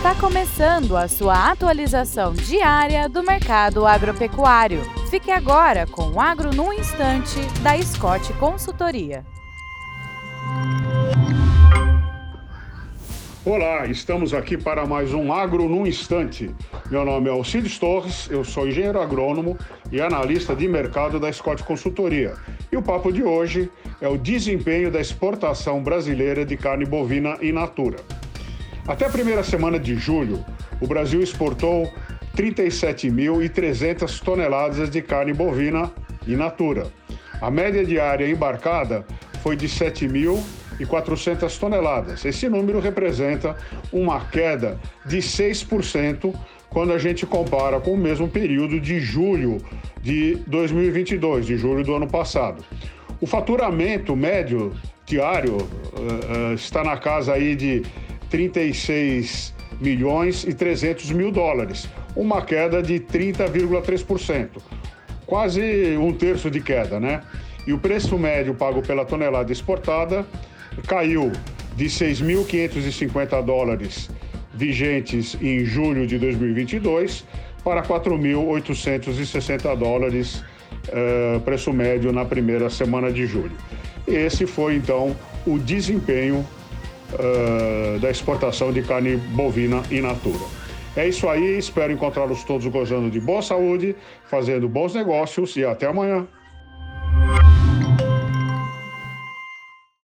Está começando a sua atualização diária do mercado agropecuário. Fique agora com o Agro no Instante, da Scott Consultoria. Olá, estamos aqui para mais um Agro no Instante. Meu nome é Alcides Torres, eu sou engenheiro agrônomo e analista de mercado da Scott Consultoria. E o papo de hoje é o desempenho da exportação brasileira de carne bovina in natura. Até a primeira semana de julho, o Brasil exportou 37.300 toneladas de carne bovina in natura. A média diária embarcada foi de 7.400 toneladas. Esse número representa uma queda de 6% quando a gente compara com o mesmo período de julho de 2022, de julho do ano passado. O faturamento médio diário uh, uh, está na casa aí de 36 milhões e 300 mil dólares, uma queda de 30,3%, quase um terço de queda, né? E o preço médio pago pela tonelada exportada caiu de 6.550 dólares vigentes em julho de 2022 para 4.860 dólares uh, preço médio na primeira semana de julho. Esse foi então o desempenho uh, da exportação de carne bovina in natura. É isso aí, espero encontrá-los todos gozando de boa saúde, fazendo bons negócios e até amanhã.